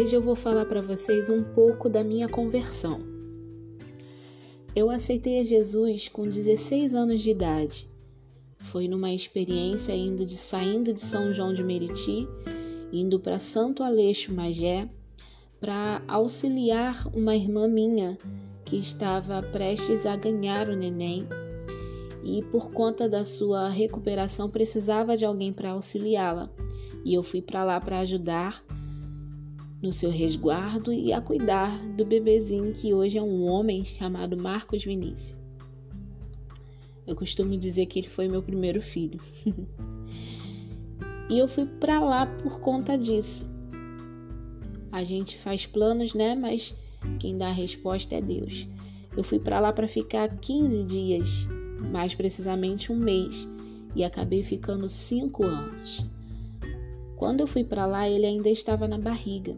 Hoje eu vou falar para vocês um pouco da minha conversão. Eu aceitei a Jesus com 16 anos de idade. Foi numa experiência indo de saindo de São João de Meriti, indo para Santo Aleixo Magé, para auxiliar uma irmã minha que estava prestes a ganhar o neném e por conta da sua recuperação precisava de alguém para auxiliá-la. E eu fui para lá para ajudar no seu resguardo e a cuidar do bebezinho que hoje é um homem chamado Marcos Vinícius. Eu costumo dizer que ele foi meu primeiro filho. e eu fui para lá por conta disso. A gente faz planos, né? Mas quem dá a resposta é Deus. Eu fui para lá para ficar 15 dias, mais precisamente um mês, e acabei ficando cinco anos. Quando eu fui para lá, ele ainda estava na barriga.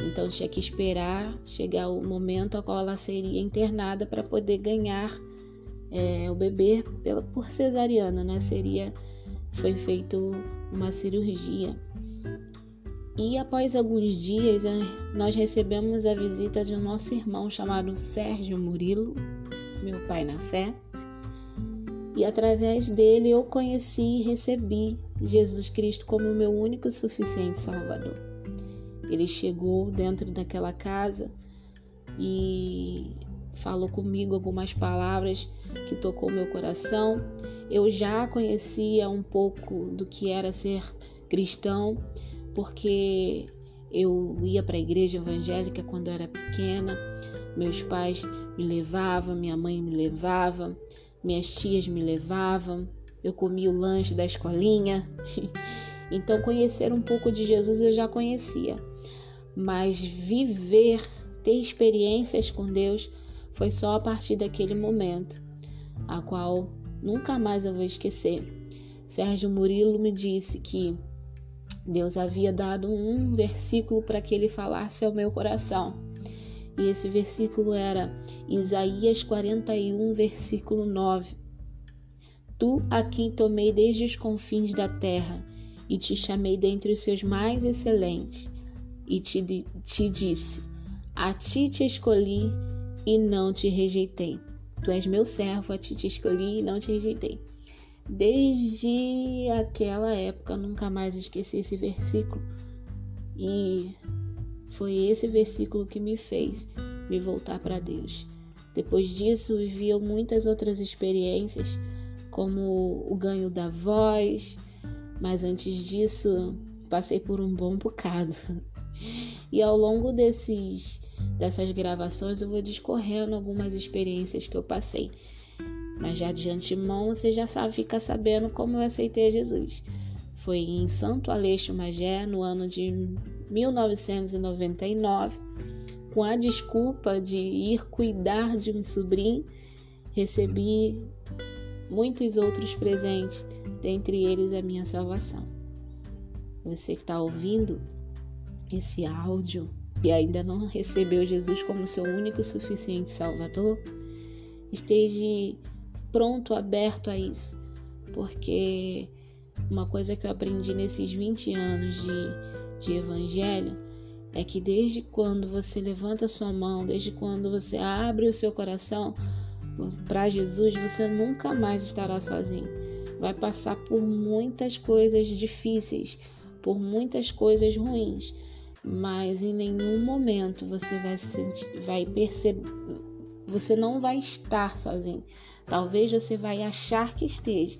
Então tinha que esperar chegar o momento a qual ela seria internada para poder ganhar é, o bebê pela, por cesariana, né? Seria foi feito uma cirurgia. E após alguns dias, nós recebemos a visita de um nosso irmão chamado Sérgio Murilo, meu pai na fé. E através dele eu conheci e recebi Jesus Cristo como meu único e suficiente Salvador. Ele chegou dentro daquela casa e falou comigo algumas palavras que tocou meu coração. Eu já conhecia um pouco do que era ser cristão, porque eu ia para a igreja evangélica quando era pequena. Meus pais me levavam, minha mãe me levava, minhas tias me levavam. Eu comia o lanche da escolinha. Então conhecer um pouco de Jesus eu já conhecia mas viver, ter experiências com Deus foi só a partir daquele momento, a qual nunca mais eu vou esquecer. Sérgio Murilo me disse que Deus havia dado um versículo para que ele falasse ao meu coração. E esse versículo era Isaías 41, versículo 9. Tu a quem tomei desde os confins da terra e te chamei dentre os seus mais excelentes e te, te disse: A ti te escolhi e não te rejeitei. Tu és meu servo, a ti te escolhi e não te rejeitei. Desde aquela época, nunca mais esqueci esse versículo. E foi esse versículo que me fez me voltar para Deus. Depois disso, vivi muitas outras experiências, como o ganho da voz, mas antes disso, passei por um bom bocado. E ao longo desses dessas gravações eu vou discorrendo algumas experiências que eu passei. Mas já de antemão você já sabe, fica sabendo como eu aceitei Jesus. Foi em Santo Aleixo Magé, no ano de 1999, com a desculpa de ir cuidar de um sobrinho, recebi muitos outros presentes, dentre eles a minha salvação. Você que está ouvindo, esse áudio e ainda não recebeu Jesus como seu único e suficiente Salvador, esteja pronto, aberto a isso, porque uma coisa que eu aprendi nesses 20 anos de, de Evangelho é que desde quando você levanta sua mão, desde quando você abre o seu coração para Jesus, você nunca mais estará sozinho. Vai passar por muitas coisas difíceis, por muitas coisas ruins, mas em nenhum momento você vai se sentir, vai perceber, você não vai estar sozinho. Talvez você vai achar que esteja,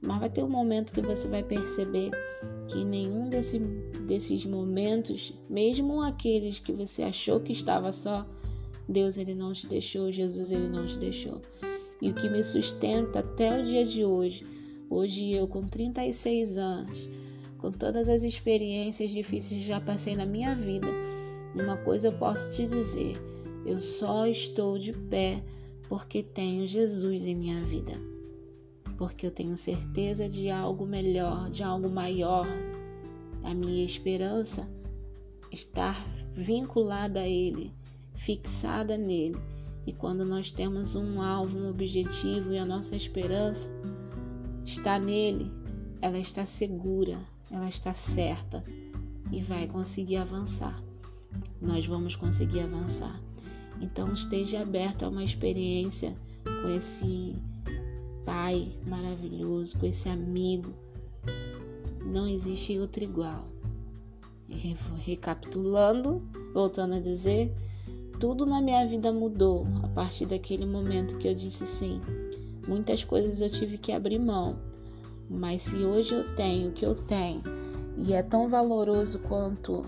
mas vai ter um momento que você vai perceber que nenhum desse, desses momentos, mesmo aqueles que você achou que estava só, Deus ele não te deixou, Jesus ele não te deixou. E o que me sustenta até o dia de hoje, hoje eu com 36 anos, com todas as experiências difíceis que já passei na minha vida, uma coisa eu posso te dizer: eu só estou de pé porque tenho Jesus em minha vida. Porque eu tenho certeza de algo melhor, de algo maior. A minha esperança está vinculada a Ele, fixada nele. E quando nós temos um alvo, um objetivo e a nossa esperança está nele, ela está segura, ela está certa e vai conseguir avançar. nós vamos conseguir avançar. Então esteja aberto a uma experiência com esse pai maravilhoso, com esse amigo. Não existe outro igual. Recapitulando, voltando a dizer, tudo na minha vida mudou a partir daquele momento que eu disse sim. Muitas coisas eu tive que abrir mão, mas se hoje eu tenho o que eu tenho e é tão valoroso quanto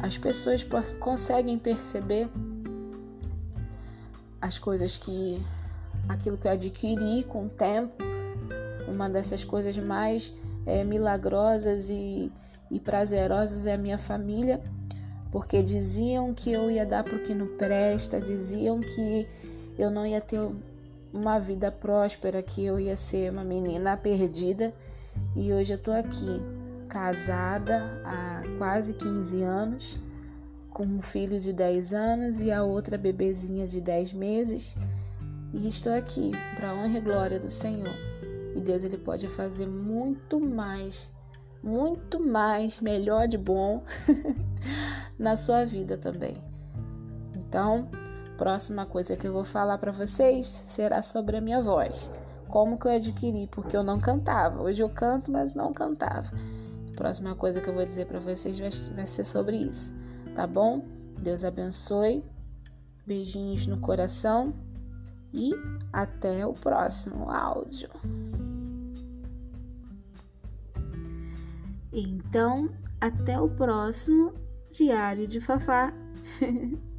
as pessoas conseguem perceber as coisas que aquilo que eu adquiri com o tempo, uma dessas coisas mais é, milagrosas e, e prazerosas é a minha família, porque diziam que eu ia dar para o que não presta, diziam que eu não ia ter uma vida próspera, que eu ia ser uma menina perdida e hoje eu tô aqui, casada há quase 15 anos, com um filho de 10 anos e a outra bebezinha de 10 meses, e estou aqui para honra e glória do Senhor. E Deus ele pode fazer muito mais, muito mais, melhor de bom na sua vida também. Então, Próxima coisa que eu vou falar para vocês será sobre a minha voz. Como que eu adquiri? Porque eu não cantava. Hoje eu canto, mas não cantava. Próxima coisa que eu vou dizer para vocês vai, vai ser sobre isso, tá bom? Deus abençoe. Beijinhos no coração e até o próximo áudio. Então, até o próximo Diário de Fafá.